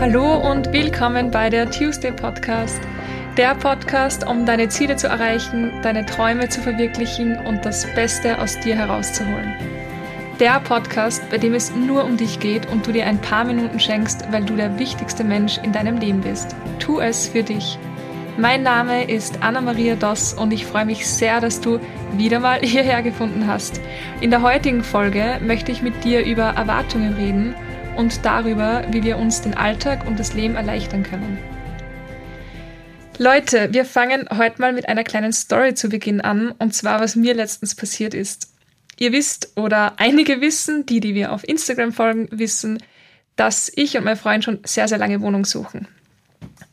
Hallo und willkommen bei der Tuesday Podcast. Der Podcast, um deine Ziele zu erreichen, deine Träume zu verwirklichen und das Beste aus dir herauszuholen. Der Podcast, bei dem es nur um dich geht und du dir ein paar Minuten schenkst, weil du der wichtigste Mensch in deinem Leben bist. Tu es für dich. Mein Name ist Anna-Maria Doss und ich freue mich sehr, dass du wieder mal hierher gefunden hast. In der heutigen Folge möchte ich mit dir über Erwartungen reden und darüber, wie wir uns den Alltag und das Leben erleichtern können. Leute, wir fangen heute mal mit einer kleinen Story zu Beginn an, und zwar, was mir letztens passiert ist. Ihr wisst, oder einige wissen, die, die wir auf Instagram folgen, wissen, dass ich und mein Freund schon sehr, sehr lange Wohnung suchen.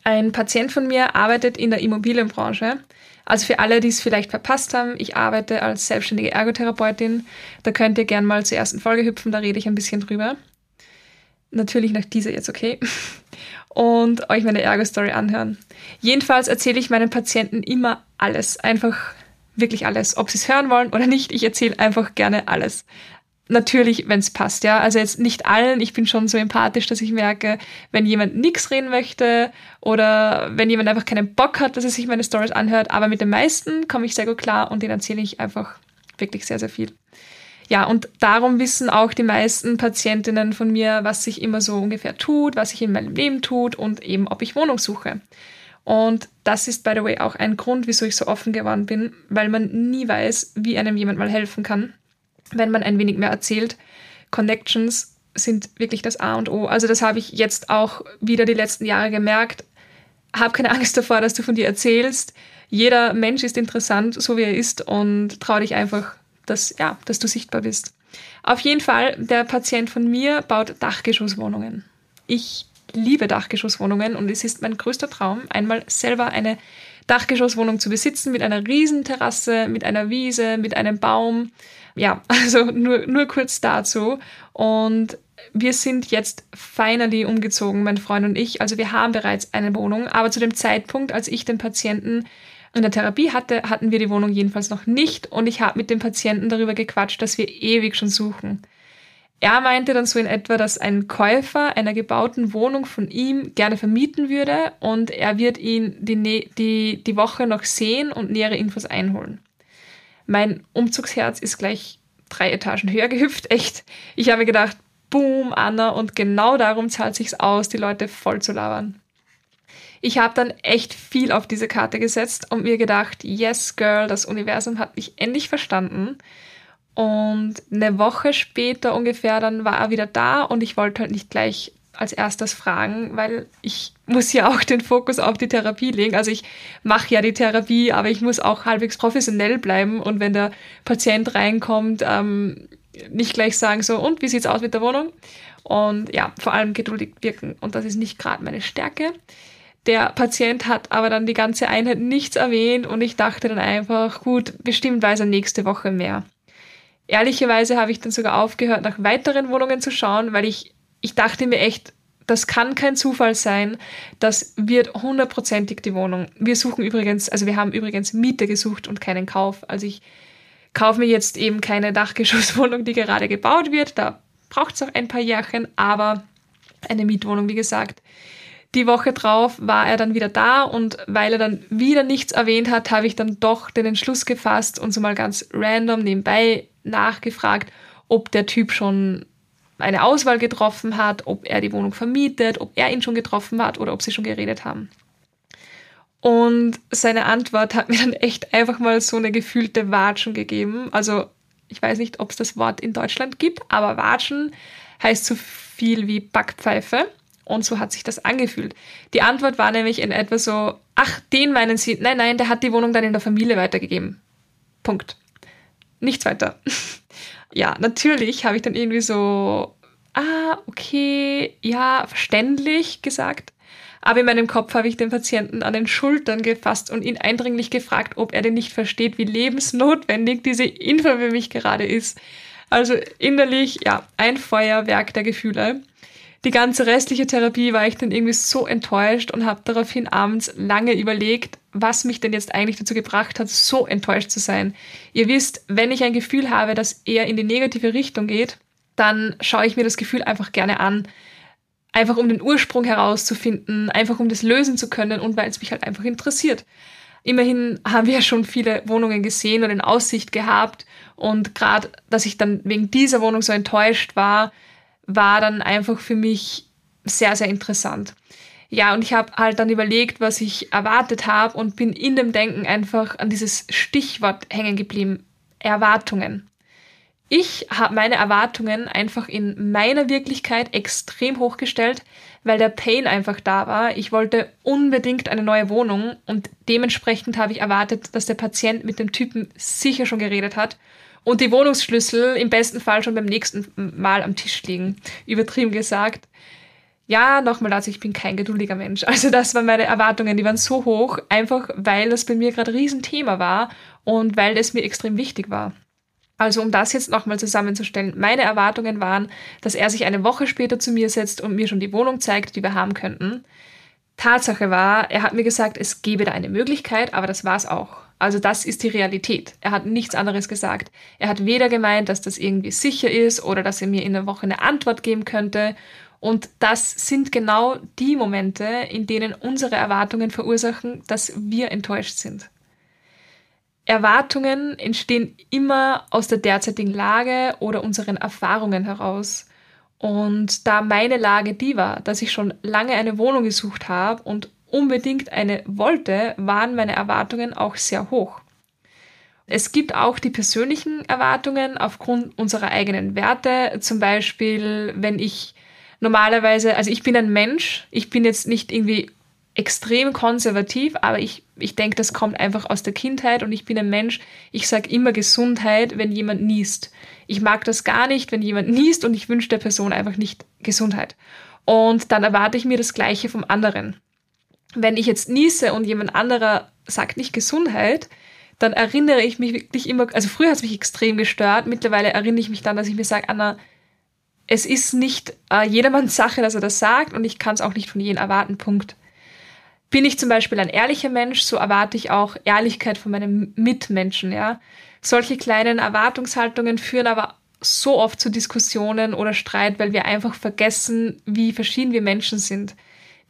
Ein Patient von mir arbeitet in der Immobilienbranche. Also für alle, die es vielleicht verpasst haben, ich arbeite als selbstständige Ergotherapeutin. Da könnt ihr gerne mal zur ersten Folge hüpfen, da rede ich ein bisschen drüber. Natürlich nach dieser jetzt okay. Und euch meine Ergo-Story anhören. Jedenfalls erzähle ich meinen Patienten immer alles. Einfach wirklich alles. Ob sie es hören wollen oder nicht, ich erzähle einfach gerne alles natürlich, wenn es passt, ja. Also jetzt nicht allen, ich bin schon so empathisch, dass ich merke, wenn jemand nichts reden möchte oder wenn jemand einfach keinen Bock hat, dass er sich meine Stories anhört, aber mit den meisten komme ich sehr gut klar und denen erzähle ich einfach wirklich sehr, sehr viel. Ja, und darum wissen auch die meisten Patientinnen von mir, was sich immer so ungefähr tut, was sich in meinem Leben tut und eben, ob ich Wohnung suche. Und das ist, by the way, auch ein Grund, wieso ich so offen geworden bin, weil man nie weiß, wie einem jemand mal helfen kann wenn man ein wenig mehr erzählt. Connections sind wirklich das A und O. Also das habe ich jetzt auch wieder die letzten Jahre gemerkt. Hab keine Angst davor, dass du von dir erzählst. Jeder Mensch ist interessant, so wie er ist und trau dich einfach, dass, ja, dass du sichtbar bist. Auf jeden Fall, der Patient von mir baut Dachgeschosswohnungen. Ich liebe Dachgeschosswohnungen und es ist mein größter Traum, einmal selber eine Dachgeschosswohnung zu besitzen mit einer riesen Terrasse, mit einer Wiese, mit einem Baum, ja, also nur, nur kurz dazu. Und wir sind jetzt finally umgezogen, mein Freund und ich. Also wir haben bereits eine Wohnung, aber zu dem Zeitpunkt, als ich den Patienten in der Therapie hatte, hatten wir die Wohnung jedenfalls noch nicht und ich habe mit dem Patienten darüber gequatscht, dass wir ewig schon suchen. Er meinte dann so in etwa, dass ein Käufer einer gebauten Wohnung von ihm gerne vermieten würde und er wird ihn die, die, die Woche noch sehen und nähere Infos einholen. Mein Umzugsherz ist gleich drei Etagen höher gehüpft, echt. Ich habe gedacht, boom, Anna, und genau darum zahlt sich's aus, die Leute voll zu labern. Ich habe dann echt viel auf diese Karte gesetzt und mir gedacht, yes, girl, das Universum hat mich endlich verstanden. Und eine Woche später ungefähr, dann war er wieder da und ich wollte halt nicht gleich als erstes fragen, weil ich muss ja auch den Fokus auf die Therapie legen. Also ich mache ja die Therapie, aber ich muss auch halbwegs professionell bleiben und wenn der Patient reinkommt, ähm, nicht gleich sagen so, und wie sieht's aus mit der Wohnung? Und ja, vor allem geduldig wirken. Und das ist nicht gerade meine Stärke. Der Patient hat aber dann die ganze Einheit nichts erwähnt und ich dachte dann einfach, gut, bestimmt weiß er nächste Woche mehr. Ehrlicherweise habe ich dann sogar aufgehört, nach weiteren Wohnungen zu schauen, weil ich ich dachte mir echt, das kann kein Zufall sein. Das wird hundertprozentig die Wohnung. Wir suchen übrigens, also wir haben übrigens Miete gesucht und keinen Kauf. Also ich kaufe mir jetzt eben keine Dachgeschosswohnung, die gerade gebaut wird. Da braucht es auch ein paar Jährchen, aber eine Mietwohnung, wie gesagt. Die Woche drauf war er dann wieder da und weil er dann wieder nichts erwähnt hat, habe ich dann doch den Entschluss gefasst und so mal ganz random nebenbei nachgefragt, ob der Typ schon eine Auswahl getroffen hat, ob er die Wohnung vermietet, ob er ihn schon getroffen hat oder ob sie schon geredet haben. Und seine Antwort hat mir dann echt einfach mal so eine gefühlte Watschen gegeben. Also ich weiß nicht, ob es das Wort in Deutschland gibt, aber Watschen heißt so viel wie Backpfeife. Und so hat sich das angefühlt. Die Antwort war nämlich in etwa so, ach, den meinen Sie, nein, nein, der hat die Wohnung dann in der Familie weitergegeben. Punkt. Nichts weiter. ja, natürlich habe ich dann irgendwie so, ah, okay, ja, verständlich gesagt. Aber in meinem Kopf habe ich den Patienten an den Schultern gefasst und ihn eindringlich gefragt, ob er denn nicht versteht, wie lebensnotwendig diese Info für mich gerade ist. Also innerlich, ja, ein Feuerwerk der Gefühle. Die ganze restliche Therapie war ich dann irgendwie so enttäuscht und habe daraufhin abends lange überlegt, was mich denn jetzt eigentlich dazu gebracht hat, so enttäuscht zu sein. Ihr wisst, wenn ich ein Gefühl habe, das eher in die negative Richtung geht, dann schaue ich mir das Gefühl einfach gerne an. einfach um den Ursprung herauszufinden, einfach um das lösen zu können und weil es mich halt einfach interessiert. Immerhin haben wir ja schon viele Wohnungen gesehen und in Aussicht gehabt und gerade, dass ich dann wegen dieser Wohnung so enttäuscht war, war dann einfach für mich sehr, sehr interessant. Ja, und ich habe halt dann überlegt, was ich erwartet habe und bin in dem Denken einfach an dieses Stichwort hängen geblieben. Erwartungen. Ich habe meine Erwartungen einfach in meiner Wirklichkeit extrem hochgestellt, weil der Pain einfach da war. Ich wollte unbedingt eine neue Wohnung und dementsprechend habe ich erwartet, dass der Patient mit dem Typen sicher schon geredet hat und die Wohnungsschlüssel im besten Fall schon beim nächsten Mal am Tisch liegen. Übertrieben gesagt. Ja, nochmal dazu, ich bin kein geduldiger Mensch. Also das waren meine Erwartungen, die waren so hoch, einfach weil das bei mir gerade ein Riesenthema war und weil es mir extrem wichtig war. Also um das jetzt nochmal zusammenzustellen, meine Erwartungen waren, dass er sich eine Woche später zu mir setzt und mir schon die Wohnung zeigt, die wir haben könnten. Tatsache war, er hat mir gesagt, es gebe da eine Möglichkeit, aber das war's auch. Also das ist die Realität. Er hat nichts anderes gesagt. Er hat weder gemeint, dass das irgendwie sicher ist oder dass er mir in der Woche eine Antwort geben könnte. Und das sind genau die Momente, in denen unsere Erwartungen verursachen, dass wir enttäuscht sind. Erwartungen entstehen immer aus der derzeitigen Lage oder unseren Erfahrungen heraus. Und da meine Lage die war, dass ich schon lange eine Wohnung gesucht habe und unbedingt eine wollte, waren meine Erwartungen auch sehr hoch. Es gibt auch die persönlichen Erwartungen aufgrund unserer eigenen Werte. Zum Beispiel, wenn ich normalerweise, also ich bin ein Mensch, ich bin jetzt nicht irgendwie extrem konservativ, aber ich, ich denke, das kommt einfach aus der Kindheit und ich bin ein Mensch, ich sage immer Gesundheit, wenn jemand niest. Ich mag das gar nicht, wenn jemand niest und ich wünsche der Person einfach nicht Gesundheit. Und dann erwarte ich mir das Gleiche vom anderen. Wenn ich jetzt niese und jemand anderer sagt nicht Gesundheit, dann erinnere ich mich wirklich immer, also früher hat es mich extrem gestört, mittlerweile erinnere ich mich dann, dass ich mir sage, Anna, es ist nicht äh, jedermanns Sache, dass er das sagt und ich kann es auch nicht von jedem erwarten, Punkt. Bin ich zum Beispiel ein ehrlicher Mensch, so erwarte ich auch Ehrlichkeit von meinen Mitmenschen, ja. Solche kleinen Erwartungshaltungen führen aber so oft zu Diskussionen oder Streit, weil wir einfach vergessen, wie verschieden wir Menschen sind.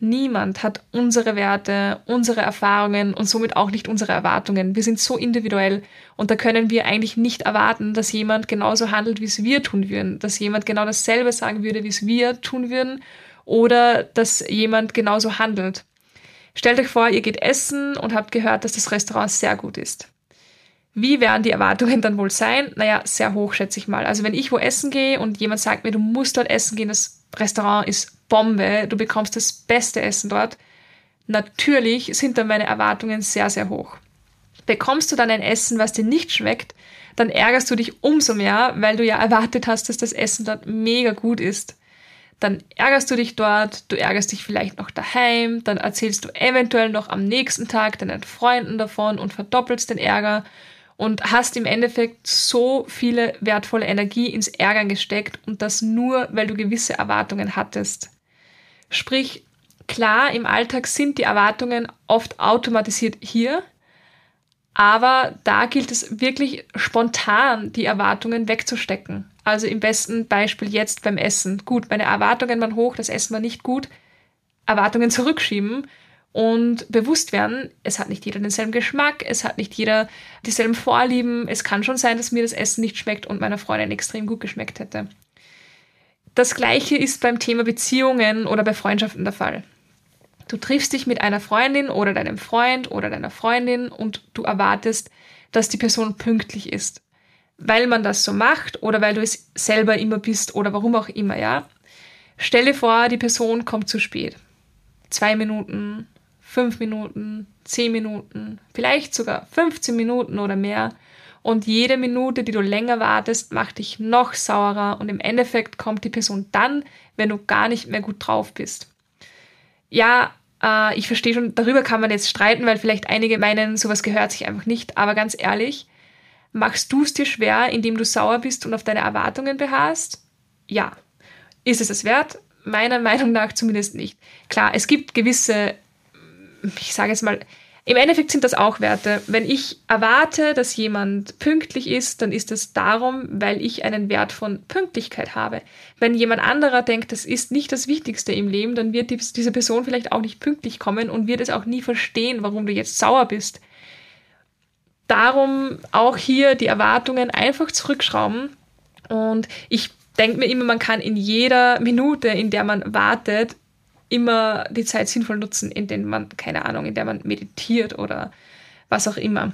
Niemand hat unsere Werte, unsere Erfahrungen und somit auch nicht unsere Erwartungen. Wir sind so individuell und da können wir eigentlich nicht erwarten, dass jemand genauso handelt, wie es wir tun würden, dass jemand genau dasselbe sagen würde, wie es wir tun würden oder dass jemand genauso handelt. Stellt euch vor, ihr geht essen und habt gehört, dass das Restaurant sehr gut ist. Wie werden die Erwartungen dann wohl sein? Naja, sehr hoch, schätze ich mal. Also wenn ich wo essen gehe und jemand sagt mir, du musst dort essen gehen, das Restaurant ist Bombe, du bekommst das beste Essen dort. Natürlich sind dann meine Erwartungen sehr, sehr hoch. Bekommst du dann ein Essen, was dir nicht schmeckt, dann ärgerst du dich umso mehr, weil du ja erwartet hast, dass das Essen dort mega gut ist. Dann ärgerst du dich dort, du ärgerst dich vielleicht noch daheim, dann erzählst du eventuell noch am nächsten Tag deinen Freunden davon und verdoppelst den Ärger und hast im Endeffekt so viele wertvolle Energie ins Ärgern gesteckt und das nur, weil du gewisse Erwartungen hattest. Sprich, klar, im Alltag sind die Erwartungen oft automatisiert hier, aber da gilt es wirklich spontan, die Erwartungen wegzustecken. Also im besten Beispiel jetzt beim Essen. Gut, meine Erwartungen waren hoch, das Essen war nicht gut. Erwartungen zurückschieben und bewusst werden, es hat nicht jeder denselben Geschmack, es hat nicht jeder dieselben Vorlieben. Es kann schon sein, dass mir das Essen nicht schmeckt und meiner Freundin extrem gut geschmeckt hätte. Das gleiche ist beim Thema Beziehungen oder bei Freundschaften der Fall. Du triffst dich mit einer Freundin oder deinem Freund oder deiner Freundin und du erwartest, dass die Person pünktlich ist. Weil man das so macht oder weil du es selber immer bist oder warum auch immer, ja. Stelle vor, die Person kommt zu spät. Zwei Minuten, fünf Minuten, zehn Minuten, vielleicht sogar 15 Minuten oder mehr und jede Minute, die du länger wartest, macht dich noch saurer und im Endeffekt kommt die Person dann, wenn du gar nicht mehr gut drauf bist. Ja, äh, ich verstehe schon, darüber kann man jetzt streiten, weil vielleicht einige meinen, sowas gehört sich einfach nicht, aber ganz ehrlich, machst du es dir schwer, indem du sauer bist und auf deine Erwartungen beharrst? Ja. Ist es es wert? Meiner Meinung nach zumindest nicht. Klar, es gibt gewisse, ich sage jetzt mal, Im Endeffekt sind das auch Werte. Wenn ich erwarte, dass jemand pünktlich ist, dann ist es darum, weil ich einen Wert von Pünktlichkeit habe. Wenn jemand anderer denkt, das ist nicht das Wichtigste im Leben, dann wird diese Person vielleicht auch nicht pünktlich kommen und wird es auch nie verstehen, warum du jetzt sauer bist. Darum auch hier die Erwartungen einfach zurückschrauben. Und ich denke mir immer, man kann in jeder Minute, in der man wartet, immer die Zeit sinnvoll nutzen, in der man, keine Ahnung, in der man meditiert oder was auch immer.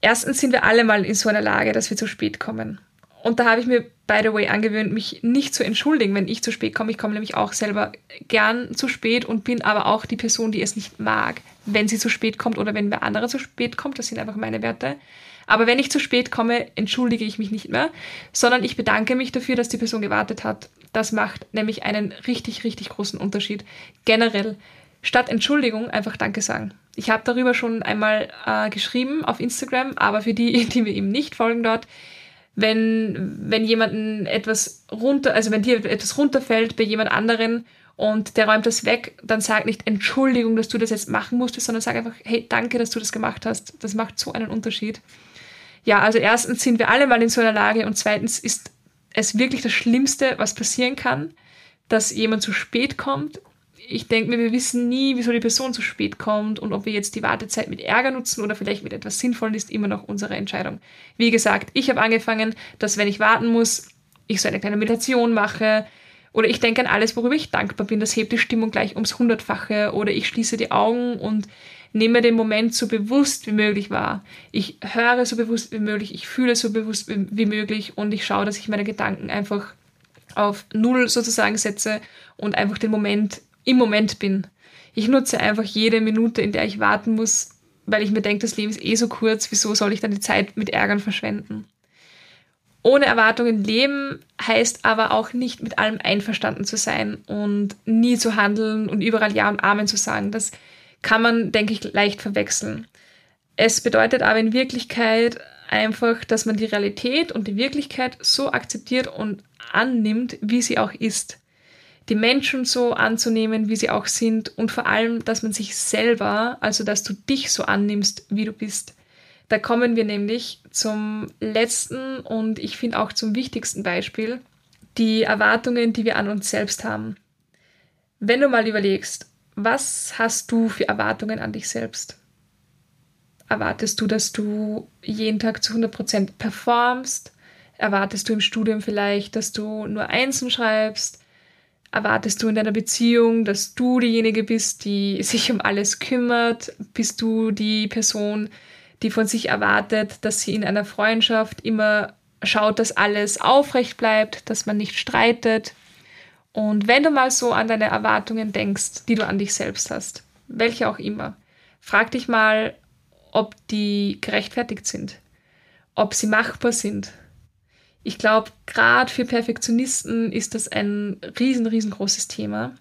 Erstens sind wir alle mal in so einer Lage, dass wir zu spät kommen. Und da habe ich mir, by the way, angewöhnt, mich nicht zu entschuldigen, wenn ich zu spät komme. Ich komme nämlich auch selber gern zu spät und bin aber auch die Person, die es nicht mag, wenn sie zu spät kommt oder wenn wer andere zu spät kommt. Das sind einfach meine Werte. Aber wenn ich zu spät komme, entschuldige ich mich nicht mehr, sondern ich bedanke mich dafür, dass die Person gewartet hat. Das macht nämlich einen richtig, richtig großen Unterschied. Generell, statt Entschuldigung einfach Danke sagen. Ich habe darüber schon einmal äh, geschrieben auf Instagram, aber für die, die mir eben nicht folgen dort, wenn, wenn jemanden etwas runter, also wenn dir etwas runterfällt bei jemand anderen und der räumt das weg, dann sag nicht Entschuldigung, dass du das jetzt machen musstest, sondern sag einfach, hey, danke, dass du das gemacht hast. Das macht so einen Unterschied ja, also erstens sind wir alle mal in so einer Lage und zweitens ist es wirklich das Schlimmste, was passieren kann, dass jemand zu spät kommt. Ich denke mir, wir wissen nie, wieso die Person zu spät kommt und ob wir jetzt die Wartezeit mit Ärger nutzen oder vielleicht mit etwas Sinnvollem ist immer noch unsere Entscheidung. Wie gesagt, ich habe angefangen, dass wenn ich warten muss, ich so eine kleine Meditation mache oder ich denke an alles, worüber ich dankbar bin. Das hebt die Stimmung gleich ums Hundertfache oder ich schließe die Augen und nehme den Moment so bewusst wie möglich wahr. Ich höre so bewusst wie möglich, ich fühle so bewusst wie möglich und ich schaue, dass ich meine Gedanken einfach auf Null sozusagen setze und einfach den Moment im Moment bin. Ich nutze einfach jede Minute, in der ich warten muss, weil ich mir denke, das Leben ist eh so kurz, wieso soll ich dann die Zeit mit Ärgern verschwenden? Ohne Erwartungen leben heißt aber auch nicht mit allem einverstanden zu sein und nie zu handeln und überall Ja und Amen zu sagen. Das kann man, denke ich, leicht verwechseln. Es bedeutet aber in Wirklichkeit einfach, dass man die Realität und die Wirklichkeit so akzeptiert und annimmt, wie sie auch ist. Die Menschen so anzunehmen, wie sie auch sind und vor allem, dass man sich selber, also dass du dich so annimmst, wie du bist. Da kommen wir nämlich zum letzten und ich finde auch zum wichtigsten Beispiel, die Erwartungen, die wir an uns selbst haben. Wenn du mal überlegst, was hast du für Erwartungen an dich selbst? Erwartest du, dass du jeden Tag zu 100% performst? Erwartest du im Studium vielleicht, dass du nur Einsen schreibst? Erwartest du in deiner Beziehung, dass du diejenige bist, die sich um alles kümmert? Bist du die Person, die von sich erwartet, dass sie in einer Freundschaft immer schaut, dass alles aufrecht bleibt, dass man nicht streitet, und wenn du mal so an deine Erwartungen denkst, die du an dich selbst hast, welche auch immer, frag dich mal, ob die gerechtfertigt sind, ob sie machbar sind. Ich glaube, gerade für Perfektionisten ist das ein riesen, riesengroßes Thema.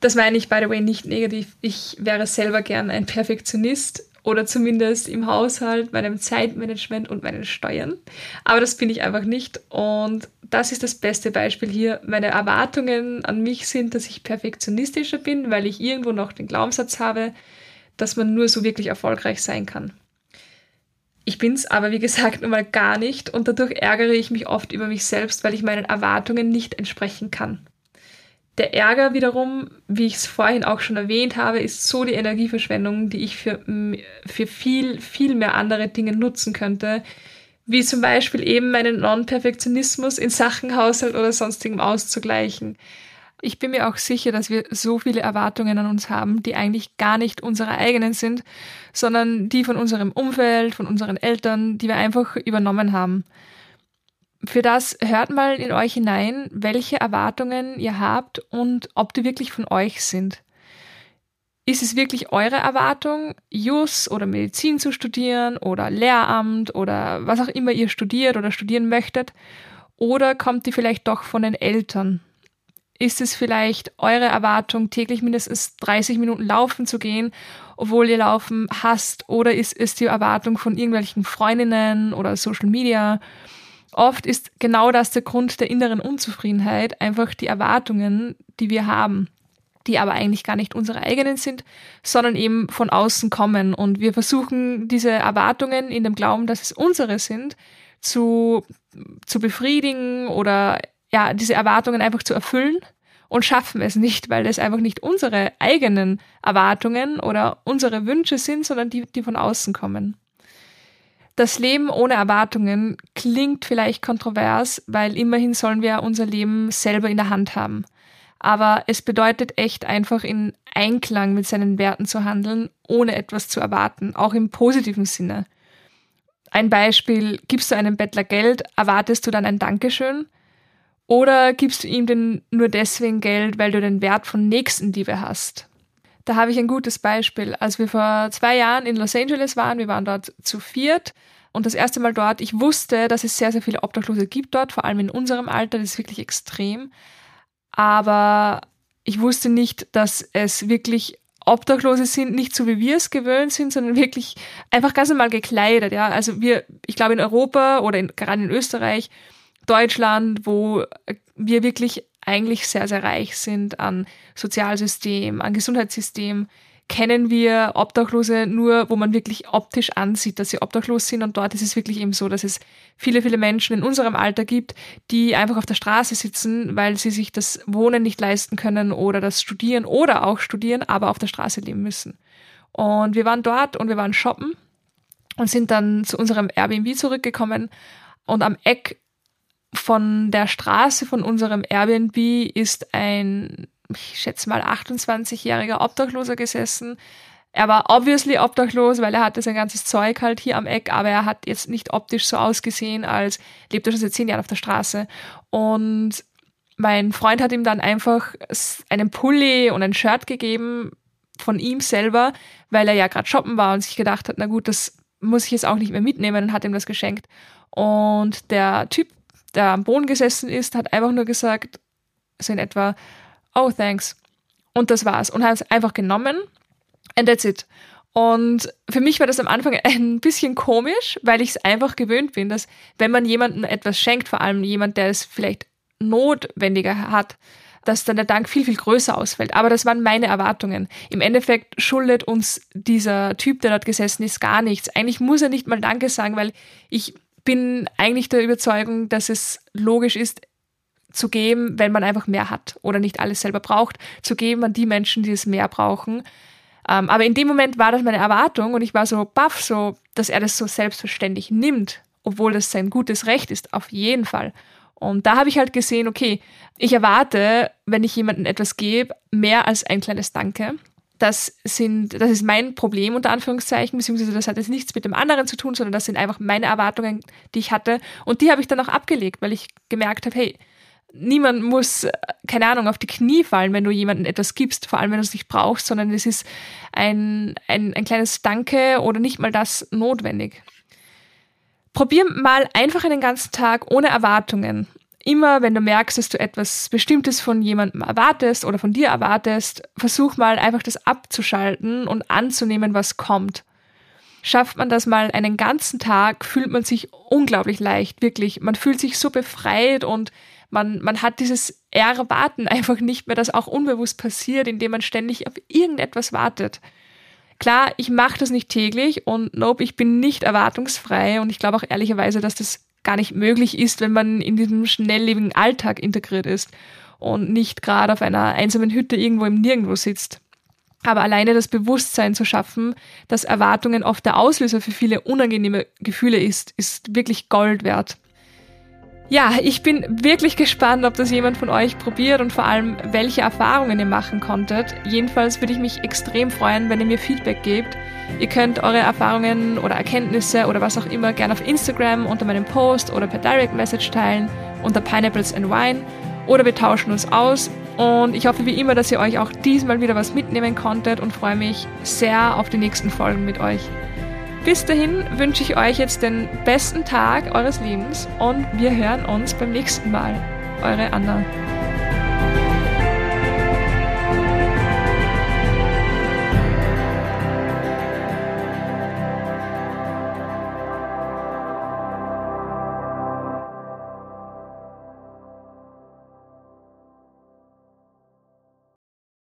Das meine ich, by the way, nicht negativ. Ich wäre selber gern ein Perfektionist oder zumindest im Haushalt, meinem Zeitmanagement und meinen Steuern. Aber das bin ich einfach nicht. Und das ist das beste Beispiel hier. Meine Erwartungen an mich sind, dass ich perfektionistischer bin, weil ich irgendwo noch den Glaubenssatz habe, dass man nur so wirklich erfolgreich sein kann. Ich bin es aber, wie gesagt, nun mal gar nicht und dadurch ärgere ich mich oft über mich selbst, weil ich meinen Erwartungen nicht entsprechen kann. Der Ärger wiederum, wie ich es vorhin auch schon erwähnt habe, ist so die Energieverschwendung, die ich für, für viel, viel mehr andere Dinge nutzen könnte, wie zum Beispiel eben meinen Non-Perfektionismus in Sachen Haushalt oder sonstigem auszugleichen. Ich bin mir auch sicher, dass wir so viele Erwartungen an uns haben, die eigentlich gar nicht unsere eigenen sind, sondern die von unserem Umfeld, von unseren Eltern, die wir einfach übernommen haben. Für das hört mal in euch hinein, welche Erwartungen ihr habt und ob die wirklich von euch sind. Ist es wirklich eure Erwartung, Jus oder Medizin zu studieren oder Lehramt oder was auch immer ihr studiert oder studieren möchtet? Oder kommt die vielleicht doch von den Eltern? Ist es vielleicht eure Erwartung, täglich mindestens 30 Minuten laufen zu gehen, obwohl ihr Laufen hasst? Oder ist es die Erwartung von irgendwelchen Freundinnen oder Social Media? Oft ist genau das der Grund der inneren Unzufriedenheit, einfach die Erwartungen, die wir haben. die aber eigentlich gar nicht unsere eigenen sind, sondern eben von außen kommen. Und wir versuchen diese Erwartungen in dem Glauben, dass es unsere sind, zu, zu befriedigen oder ja, diese Erwartungen einfach zu erfüllen und schaffen es nicht, weil es einfach nicht unsere eigenen Erwartungen oder unsere Wünsche sind, sondern die, die von außen kommen. Das Leben ohne Erwartungen klingt vielleicht kontrovers, weil immerhin sollen wir unser Leben selber in der Hand haben. Aber es bedeutet echt einfach in Einklang mit seinen Werten zu handeln, ohne etwas zu erwarten, auch im positiven Sinne. Ein Beispiel, gibst du einem Bettler Geld, erwartest du dann ein Dankeschön? Oder gibst du ihm denn nur deswegen Geld, weil du den Wert von Nächstenliebe hast? Da habe ich ein gutes Beispiel. Als wir vor zwei Jahren in Los Angeles waren, wir waren dort zu viert und das erste Mal dort, ich wusste, dass es sehr, sehr viele Obdachlose gibt dort, vor allem in unserem Alter, das ist wirklich extrem. Aber ich wusste nicht, dass es wirklich Obdachlose sind, nicht so wie wir es gewöhnt sind, sondern wirklich einfach ganz normal gekleidet, ja. Also wir, ich glaube in Europa oder in, gerade in Österreich, Deutschland, wo wir wirklich eigentlich sehr, sehr reich sind an Sozialsystem, an Gesundheitssystem, kennen wir Obdachlose nur, wo man wirklich optisch ansieht, dass sie obdachlos sind. Und dort ist es wirklich eben so, dass es viele, viele Menschen in unserem Alter gibt, die einfach auf der Straße sitzen, weil sie sich das Wohnen nicht leisten können oder das Studieren oder auch studieren, aber auf der Straße leben müssen. Und wir waren dort und wir waren shoppen und sind dann zu unserem Airbnb zurückgekommen. Und am Eck von der Straße von unserem Airbnb ist ein, ich schätze mal, 28-jähriger Obdachloser gesessen. Er war obviously obdachlos, weil er hatte sein ganzes Zeug halt hier am Eck, aber er hat jetzt nicht optisch so ausgesehen, als lebt er schon seit zehn Jahren auf der Straße. Und mein Freund hat ihm dann einfach einen Pulli und ein Shirt gegeben von ihm selber, weil er ja gerade shoppen war und sich gedacht hat, na gut, das muss ich jetzt auch nicht mehr mitnehmen und hat ihm das geschenkt. Und der Typ der am Boden gesessen ist, hat einfach nur gesagt, so in etwa, oh, thanks. Und das war's. Und hat es einfach genommen. And that's it. Und für mich war das am Anfang ein bisschen komisch, weil ich es einfach gewöhnt bin, dass wenn man jemandem etwas schenkt, vor allem jemand, der es vielleicht notwendiger hat, dass dann der Dank viel, viel größer ausfällt. Aber das waren meine Erwartungen. Im Endeffekt schuldet uns dieser Typ, der dort gesessen ist, gar nichts. Eigentlich muss er nicht mal Danke sagen, weil ich bin eigentlich der Überzeugung, dass es logisch ist, zu geben, wenn man einfach mehr hat oder nicht alles selber braucht, zu geben an die Menschen, die es mehr brauchen. Ähm, aber in dem Moment war das meine Erwartung und ich war so baff, so, dass er das so selbstverständlich nimmt, obwohl das sein gutes Recht ist, auf jeden Fall. Und da habe ich halt gesehen, okay, ich erwarte, wenn ich jemandem etwas gebe, mehr als ein kleines Danke das sind, das ist mein Problem unter Anführungszeichen, beziehungsweise das hat jetzt nichts mit dem anderen zu tun, sondern das sind einfach meine Erwartungen, die ich hatte. Und die habe ich dann auch abgelegt, weil ich gemerkt habe, hey, niemand muss, keine Ahnung, auf die Knie fallen, wenn du jemandem etwas gibst, vor allem wenn du es nicht brauchst, sondern es ist ein, ein, ein kleines Danke oder nicht mal das notwendig. Probier mal einfach einen ganzen Tag ohne Erwartungen immer, wenn du merkst, dass du etwas Bestimmtes von jemandem erwartest oder von dir erwartest, versuch mal einfach das abzuschalten und anzunehmen, was kommt. Schafft man das mal einen ganzen Tag, fühlt man sich unglaublich leicht, wirklich. Man fühlt sich so befreit und man, man hat dieses Erwarten einfach nicht mehr, das auch unbewusst passiert, indem man ständig auf irgendetwas wartet. Klar, ich mache das nicht täglich und nope, ich bin nicht erwartungsfrei und ich glaube auch ehrlicherweise, dass das gar nicht möglich ist, wenn man in diesem schnelllebigen Alltag integriert ist und nicht gerade auf einer einsamen Hütte irgendwo im Nirgendwo sitzt. Aber alleine das Bewusstsein zu schaffen, dass Erwartungen oft der Auslöser für viele unangenehme Gefühle ist, ist wirklich Gold wert. Ja, ich bin wirklich gespannt, ob das jemand von euch probiert und vor allem, welche Erfahrungen ihr machen konntet. Jedenfalls würde ich mich extrem freuen, wenn ihr mir Feedback gebt. Ihr könnt eure Erfahrungen oder Erkenntnisse oder was auch immer gerne auf Instagram unter meinem Post oder per Direct Message teilen unter Pineapples and Wine oder wir tauschen uns aus. Und ich hoffe wie immer, dass ihr euch auch diesmal wieder was mitnehmen konntet und freue mich sehr auf die nächsten Folgen mit euch. Bis dahin wünsche ich euch jetzt den besten Tag eures Lebens und wir hören uns beim nächsten Mal. Eure Anna.